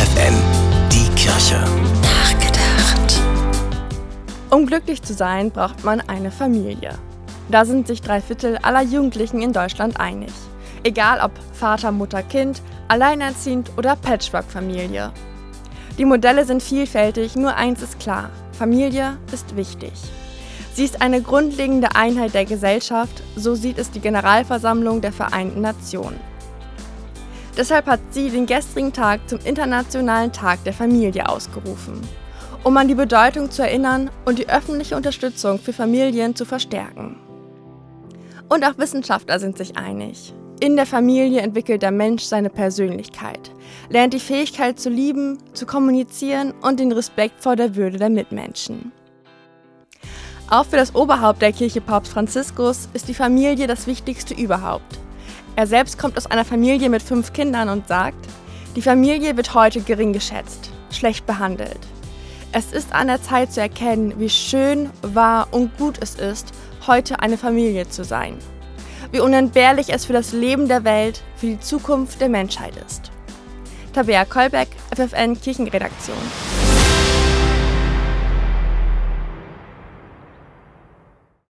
FFN, die Kirche. Nachgedacht. Um glücklich zu sein, braucht man eine Familie. Da sind sich drei Viertel aller Jugendlichen in Deutschland einig. Egal ob Vater, Mutter, Kind, alleinerziehend oder Patchwork-Familie. Die Modelle sind vielfältig, nur eins ist klar. Familie ist wichtig. Sie ist eine grundlegende Einheit der Gesellschaft, so sieht es die Generalversammlung der Vereinten Nationen. Deshalb hat sie den gestrigen Tag zum Internationalen Tag der Familie ausgerufen, um an die Bedeutung zu erinnern und die öffentliche Unterstützung für Familien zu verstärken. Und auch Wissenschaftler sind sich einig. In der Familie entwickelt der Mensch seine Persönlichkeit, lernt die Fähigkeit zu lieben, zu kommunizieren und den Respekt vor der Würde der Mitmenschen. Auch für das Oberhaupt der Kirche Papst Franziskus ist die Familie das Wichtigste überhaupt. Er selbst kommt aus einer Familie mit fünf Kindern und sagt, die Familie wird heute gering geschätzt, schlecht behandelt. Es ist an der Zeit zu erkennen, wie schön, wahr und gut es ist, heute eine Familie zu sein. Wie unentbehrlich es für das Leben der Welt, für die Zukunft der Menschheit ist. Tabea Kolbeck, FFN Kirchenredaktion.